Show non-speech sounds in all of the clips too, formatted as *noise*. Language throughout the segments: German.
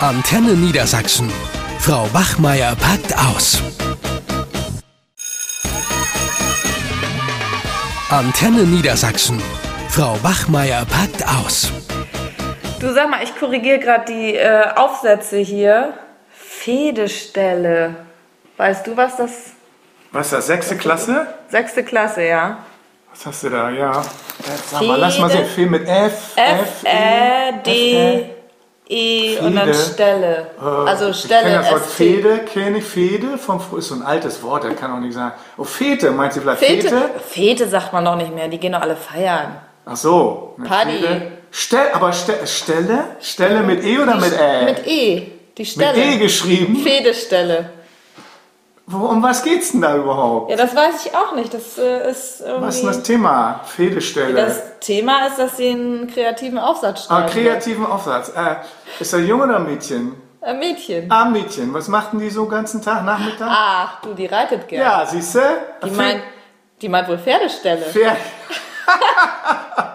Antenne Niedersachsen. Frau Wachmeier packt aus. Antenne Niedersachsen. Frau Wachmeier packt aus. Du sag mal, ich korrigiere gerade die äh, Aufsätze hier. Fedestelle. Weißt du, was das? Was ist das, sechste Klasse? Sechste Klasse, ja. Was hast du da? Ja. Jetzt Sag mal, lass mal sehen. Fee mit F. F, E, D, E und dann Fede. Stelle. Also Ich kenne Stelle. das Wort. Fede, kenne ich Fede, vom, ist so ein altes Wort, das kann auch nicht sein. Oh, Fete, meint sie vielleicht Fete? Fete. Fete sagt man noch nicht mehr, die gehen doch alle feiern. Ach so. Party. Fede. Stell, aber Ste Stelle? Stelle mit E oder mit Ä? Mit E. Die Mit Stelle. E geschrieben? Fedestelle. Um was geht's denn da überhaupt? Ja, das weiß ich auch nicht. Das äh, ist irgendwie. Was ist denn das Thema? Fedestelle. Das Thema ist, dass sie einen kreativen Aufsatz ah, schreiben. kreativen Aufsatz. Äh, ist er Junge oder Mädchen? Äh, Mädchen. Ah, Mädchen. Was machten die so den ganzen Tag, Nachmittag? Ach, du, die reitet gern. Ja, siehst du? Die meint, die meint wohl Pferdestelle. Pferd *laughs*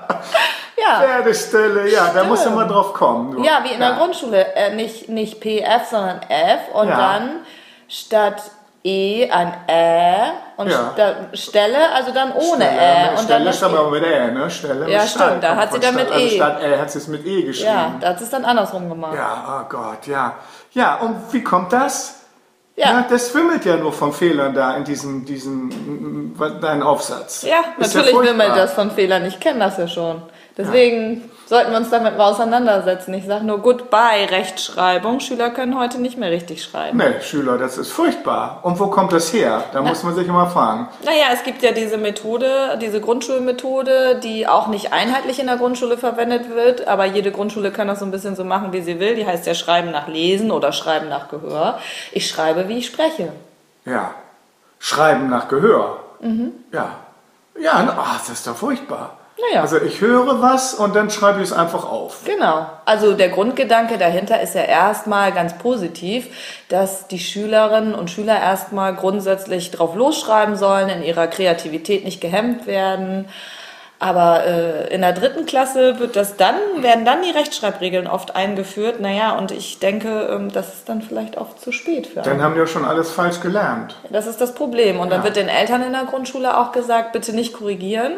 Ja. Pferdestelle, ja, da musst du mal drauf kommen. du. Ja, wie in der Grundschule. Äh, nicht, nicht PF, sondern F und Ja. dann statt E ein Ä und Ja. Stelle, also dann ohne Stelle, Ä. ne? Und Stelle dann stammt E. aber mit Ä, ne? Stelle Ja, mit stimmt, Stadt da kommt hat sie dann mit Also E. Statt Ä hat sie es mit E geschrieben. Ja, da hat sie es dann andersrum gemacht. Ja, oh Gott, ja. Ja, und wie kommt das? Ja. Na, das wimmelt ja nur von Fehlern da in diesem, diesem mm, mm, deinen Aufsatz. Ja, Ist natürlich furchtbar. wimmelt das von Fehlern. Ich kenne das ja schon. Deswegen sollten wir uns damit mal auseinandersetzen. Ich sage nur Goodbye, Rechtschreibung. Schüler können heute nicht mehr richtig schreiben. Nee, Schüler, das ist furchtbar. Und wo kommt das her? Da muss man sich immer fragen. Naja, es gibt ja diese Methode, diese Grundschulmethode, die auch nicht einheitlich in der Grundschule verwendet wird, aber jede Grundschule kann das so ein bisschen so machen, wie sie will. Die heißt ja Schreiben nach Lesen oder Schreiben nach Gehör. Ich schreibe, wie ich spreche. Ja. Schreiben nach Gehör. Mhm. Ja. Ja, na, ach, das ist doch furchtbar. Naja. Also ich höre was und dann schreibe ich es einfach auf. Genau. Also der Grundgedanke dahinter ist ja erstmal ganz positiv, dass die Schülerinnen und Schüler erstmal grundsätzlich drauf losschreiben sollen, in ihrer Kreativität nicht gehemmt werden. Aber äh, in der dritten Klasse wird das dann, werden dann die Rechtschreibregeln oft eingeführt. Naja, und ich denke, ähm, das ist dann vielleicht auch zu spät für Dann haben die ja schon alles falsch gelernt. Das ist das Problem. Und dann Ja. wird den Eltern in der Grundschule auch gesagt, bitte nicht korrigieren.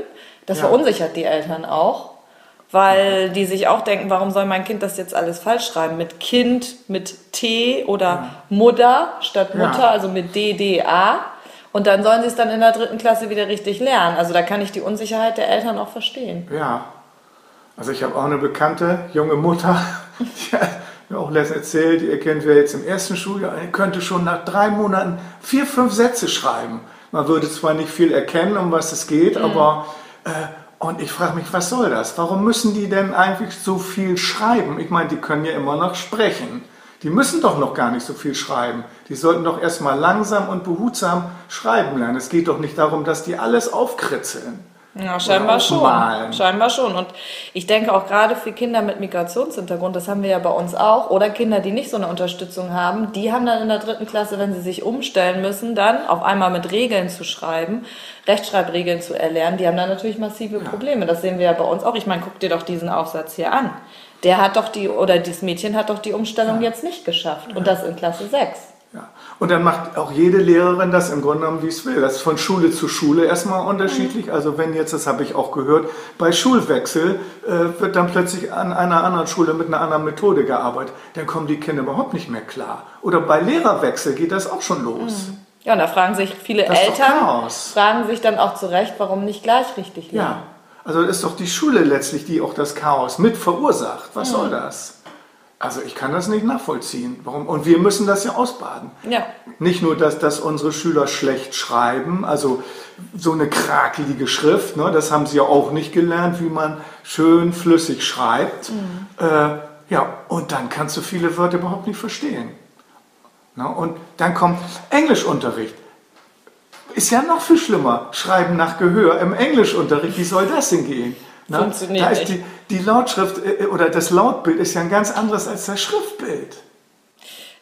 Das Ja. verunsichert die Eltern auch, weil die sich auch denken, warum soll mein Kind das jetzt alles falsch schreiben? Mit Kind, mit T oder Mutter statt Ja. Mutter, also mit D, D, A. Und dann sollen sie es dann in der dritten Klasse wieder richtig lernen. Also da kann ich die Unsicherheit der Eltern auch verstehen. Ja. Also ich habe auch eine bekannte junge Mutter, *laughs* die hat mir auch letztens erzählt, ihr Kind wäre jetzt im ersten Schuljahr, könnte schon nach drei Monaten vier, fünf Sätze schreiben. Man würde zwar nicht viel erkennen, um was es geht, aber äh, und ich frage mich, was soll das? Warum müssen die denn eigentlich so viel schreiben? Ich meine, die können ja immer noch sprechen. Die müssen doch noch gar nicht so viel schreiben. Die sollten doch erstmal langsam und behutsam schreiben lernen. Es geht doch nicht darum, dass die alles aufkritzeln. Ja, scheinbar schon. Scheinbar schon. Und ich denke auch gerade für Kinder mit Migrationshintergrund, das haben wir ja bei uns auch, oder Kinder, die nicht so eine Unterstützung haben, die haben dann in der dritten Klasse, wenn sie sich umstellen müssen, dann auf einmal mit Regeln zu schreiben, Rechtschreibregeln zu erlernen, die haben dann natürlich massive Probleme. Das sehen wir ja bei uns auch. Ich meine, guck dir doch diesen Aufsatz hier an. Der hat doch die, oder dieses Mädchen hat doch die Umstellung jetzt nicht geschafft. Und das in Klasse 6. Und dann macht auch jede Lehrerin das im Grunde genommen, wie es will. Das ist von Schule zu Schule erstmal unterschiedlich. Also wenn jetzt, das habe ich auch gehört, bei Schulwechsel äh, wird dann plötzlich an einer anderen Schule mit einer anderen Methode gearbeitet. Dann kommen die Kinder überhaupt nicht mehr klar. Oder bei Lehrerwechsel geht das auch schon los. Ja, und da fragen sich viele Das Eltern, fragen sich dann auch zu Recht, warum nicht gleich richtig lernen. Ja. Also ist doch die Schule letztlich, die auch das Chaos mit verursacht. Was soll das? Also ich kann das nicht nachvollziehen. Warum? Und wir müssen das ja ausbaden. Ja. Nicht nur, dass, dass unsere Schüler schlecht schreiben, also so eine krakelige Schrift, ne, das haben sie ja auch nicht gelernt, wie man schön flüssig schreibt. Äh, ja, und dann kannst du viele Wörter überhaupt nicht verstehen. Na, und dann kommt Englischunterricht. Ist ja noch viel schlimmer. Schreiben nach Gehör im Englischunterricht. Wie soll das denn gehen? Na, Funktioniert da ist die, die Lautschrift äh, oder das Lautbild ist ja ein ganz anderes als das Schriftbild.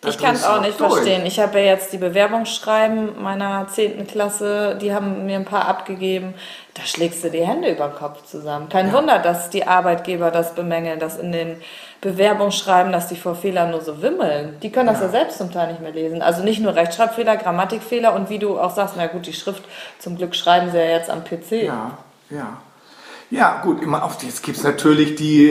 ich kann es auch nicht durch. verstehen. Ich habe ja jetzt die Bewerbungsschreiben meiner 10. Klasse, die haben mir ein paar abgegeben. Da schlägst du die Hände über den Kopf zusammen. Kein ja. Wunder, dass die Arbeitgeber das bemängeln, dass in den Bewerbungsschreiben, dass die vor Fehlern nur so wimmeln. Die können das ja. ja selbst zum Teil nicht mehr lesen. Also nicht nur Rechtschreibfehler, Grammatikfehler und wie du auch sagst, na gut, die Schrift, zum Glück schreiben sie ja jetzt am PC. Ja, ja. Ja, gut, immer auf, jetzt gibt es natürlich die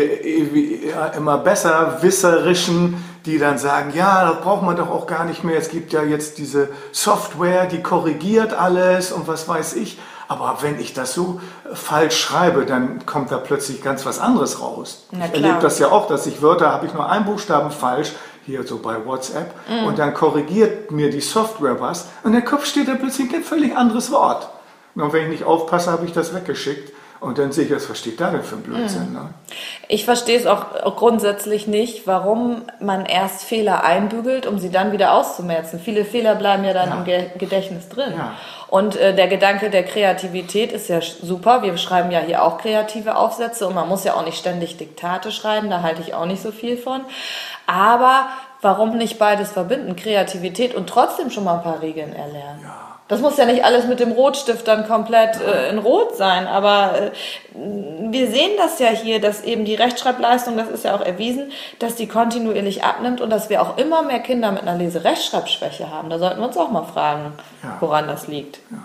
ja, immer besser wisserischen, die dann sagen, ja, das braucht man doch auch gar nicht mehr. Es gibt ja jetzt diese Software, die korrigiert alles und was weiß ich. Aber wenn ich das so falsch schreibe, dann kommt da plötzlich ganz was anderes raus. Ich erlebe das ja auch, dass ich Wörter, habe ich nur einen Buchstaben falsch, hier so bei WhatsApp, mm. und dann korrigiert mir die Software was und im Kopf steht da plötzlich ein völlig anderes Wort. Und wenn ich nicht aufpasse, habe ich das weggeschickt. Und dann sehe ich, was versteht da denn für ein Blödsinn? Mhm. Ne? Ich verstehe es auch grundsätzlich nicht, warum man erst Fehler einbügelt, um sie dann wieder auszumerzen. Viele Fehler bleiben ja dann ja. im Gedächtnis drin. Ja. Und äh, der Gedanke der Kreativität ist ja super. Wir schreiben ja hier auch kreative Aufsätze und man muss ja auch nicht ständig Diktate schreiben, da halte ich auch nicht so viel von. Aber warum nicht beides verbinden? Kreativität und trotzdem schon mal ein paar Regeln erlernen. Ja. Das muss ja nicht alles mit dem Rotstift dann komplett äh, in Rot sein, aber äh, wir sehen das ja hier, dass eben die Rechtschreibleistung, das ist ja auch erwiesen, dass die kontinuierlich abnimmt und dass wir auch immer mehr Kinder mit einer Leserechtschreibschwäche haben. Da sollten wir uns auch mal fragen, ja. woran das liegt. Ja.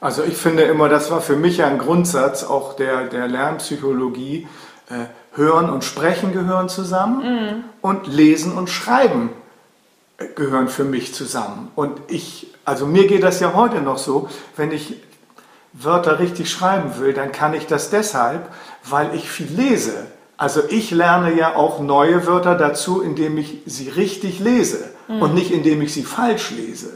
Also ich finde immer, das war für mich ein Grundsatz auch der, der Lernpsychologie. Äh, Hören und Sprechen gehören zusammen mhm. und Lesen und Schreiben gehören für mich zusammen. Und ich also mir geht das ja heute noch so, wenn ich Wörter richtig schreiben will, dann kann ich das deshalb, weil ich viel lese. Also ich lerne ja auch neue Wörter dazu, indem ich sie richtig lese mhm. und nicht indem ich sie falsch lese.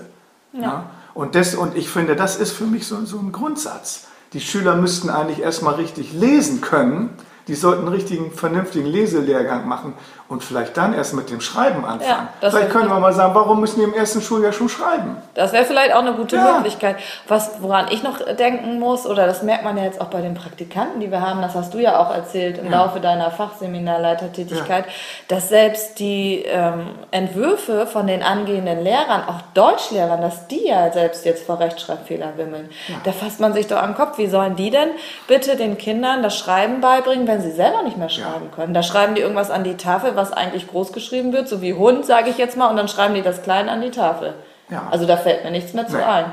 Ja. ja? Und, das, und ich finde, das ist für mich so, so ein Grundsatz. Die Schüler müssten eigentlich erstmal richtig lesen können, die sollten einen richtigen, vernünftigen Leselehrgang machen und vielleicht dann erst mit dem Schreiben anfangen. Ja, vielleicht können wir mal sagen, warum müssen die im ersten Schuljahr schon schreiben? Das wäre vielleicht auch eine gute ja. Möglichkeit. Was, woran ich noch denken muss, oder das merkt man ja jetzt auch bei den Praktikanten, die wir haben, das hast du ja auch erzählt im ja. Laufe deiner Fachseminarleitertätigkeit, dass selbst die ähm, Entwürfe von den angehenden Lehrern, auch Deutschlehrern, dass die ja selbst jetzt vor Rechtschreibfehler wimmeln. Da fasst man sich doch am Kopf. Wie sollen die denn bitte den Kindern das Schreiben beibringen, wenn sie selber nicht mehr schreiben können? Da schreiben die irgendwas an die Tafel, was eigentlich groß geschrieben wird, so wie Hund, sage ich jetzt mal, und dann schreiben die das klein an die Tafel. Ja. Also da fällt mir nichts mehr zu nee. ein.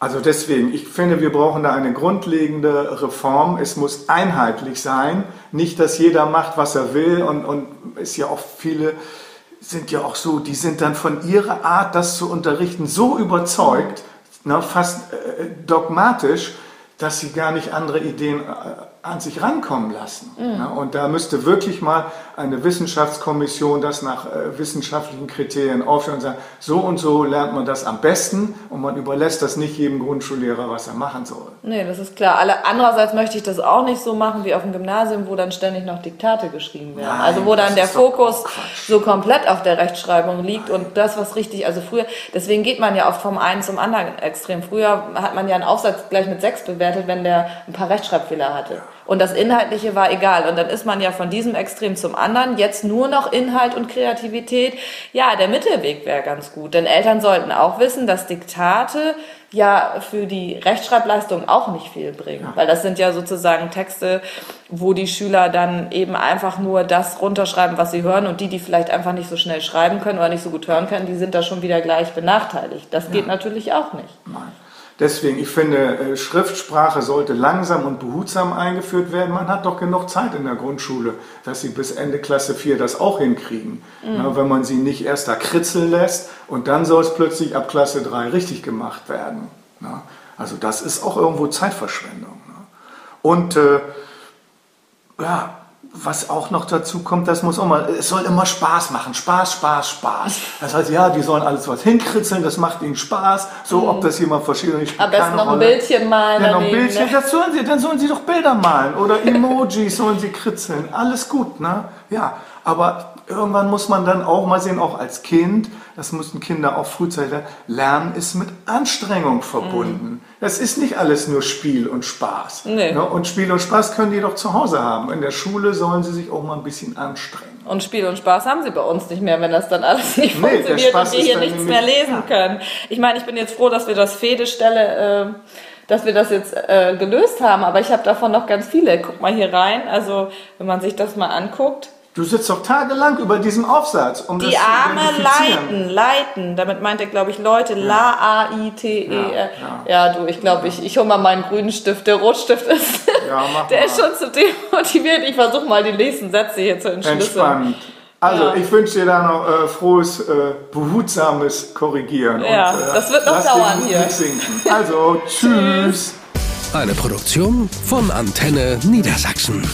Also deswegen, ich finde, wir brauchen da eine grundlegende Reform. Es muss einheitlich sein, nicht, dass jeder macht, was er will und, und ist ja auch viele sind ja auch so, die sind dann von ihrer Art, das zu unterrichten, so überzeugt, ne, fast äh, dogmatisch, dass sie gar nicht andere Ideen äh, an sich rankommen lassen. Mhm. Ja, und da müsste wirklich mal eine Wissenschaftskommission das nach äh, wissenschaftlichen Kriterien aufstellen und sagen, so und so lernt man das am besten und man überlässt das nicht jedem Grundschullehrer, was er machen soll. Nee, das ist klar. Alle, andererseits möchte ich das auch nicht so machen wie auf dem Gymnasium, wo dann ständig noch Diktate geschrieben werden. Nein, also wo dann der Fokus so komplett auf der Rechtschreibung liegt Nein. und das, was richtig, also früher, deswegen geht man ja oft vom einen zum anderen extrem. Früher hat man ja einen Aufsatz gleich mit sechs bewertet, wenn der ein paar Rechtschreibfehler hatte. Ja. Und das Inhaltliche war egal. Und dann ist man ja von diesem Extrem zum anderen. Jetzt nur noch Inhalt und Kreativität. Ja, der Mittelweg wäre ganz gut. Denn Eltern sollten auch wissen, dass Diktate ja für die Rechtschreibleistung auch nicht viel bringen. Ja. Weil das sind ja sozusagen Texte, wo die Schüler dann eben einfach nur das runterschreiben, was sie hören. Und die, die vielleicht einfach nicht so schnell schreiben können oder nicht so gut hören können, die sind da schon wieder gleich benachteiligt. Das ja. geht natürlich auch nicht. Nein. Deswegen, ich finde, äh, Schriftsprache sollte langsam und behutsam eingeführt werden. Man hat doch genug Zeit in der Grundschule, dass sie bis Ende Klasse 4 das auch hinkriegen. Mhm. Ja, wenn man sie nicht erst da kritzeln lässt und dann soll es plötzlich ab Klasse 3 richtig gemacht werden. Ja, also das ist auch irgendwo Zeitverschwendung. Ne? Und äh, ja, was auch noch dazu kommt, das muss auch mal, es soll immer Spaß machen. Spaß, Spaß, Spaß. Das heißt, ja, die sollen alles was hinkritzeln, das macht ihnen Spaß. So, ob das jemand versteht oder nicht. Am besten noch ein Bildchen malen. Ja, noch ein Bildchen. Ne? Das sollen sie, dann sollen sie doch Bilder malen oder *laughs* Emojis sollen sie kritzeln. Alles gut, ne? Ja, aber irgendwann muss man dann auch mal sehen, auch als Kind, das mussten Kinder auch frühzeitig lernen, ist mit Anstrengung verbunden. Mhm. Das ist nicht alles nur Spiel und Spaß. Nee. Ne? Und Spiel und Spaß können die doch zu Hause haben. In der Schule sollen sie sich auch mal ein bisschen anstrengen. Und Spiel und Spaß haben sie bei uns nicht mehr, wenn das dann alles nicht Nee, funktioniert und wir hier nichts mehr lesen können. Ich meine, ich bin jetzt froh, dass wir das Fehde-Stelle, äh, dass wir das jetzt äh, gelöst haben, aber ich habe davon noch ganz viele. Guck mal hier rein. Also, wenn man sich das mal anguckt. Du sitzt doch tagelang über diesem Aufsatz, um das Die zu Arme leiten, leiten. Damit meint er, glaube ich, Leute. La-A-I-T-E-R. Ja, Ja, du, ich glaube, ich, ich hole mal meinen grünen Stift. Der Rotstift ist, Ja, mach *laughs* der mal. ist schon zu demotiviert. Ich versuche mal die nächsten Sätze hier zu entschlüsseln. Entspannt. Also, Ja. ich wünsche dir da noch äh, frohes, äh, behutsames Korrigieren. Ja, und, äh, das wird noch dauern hier. Nicht sinken. Also, *laughs* tschüss. Eine Produktion von Antenne Niedersachsen.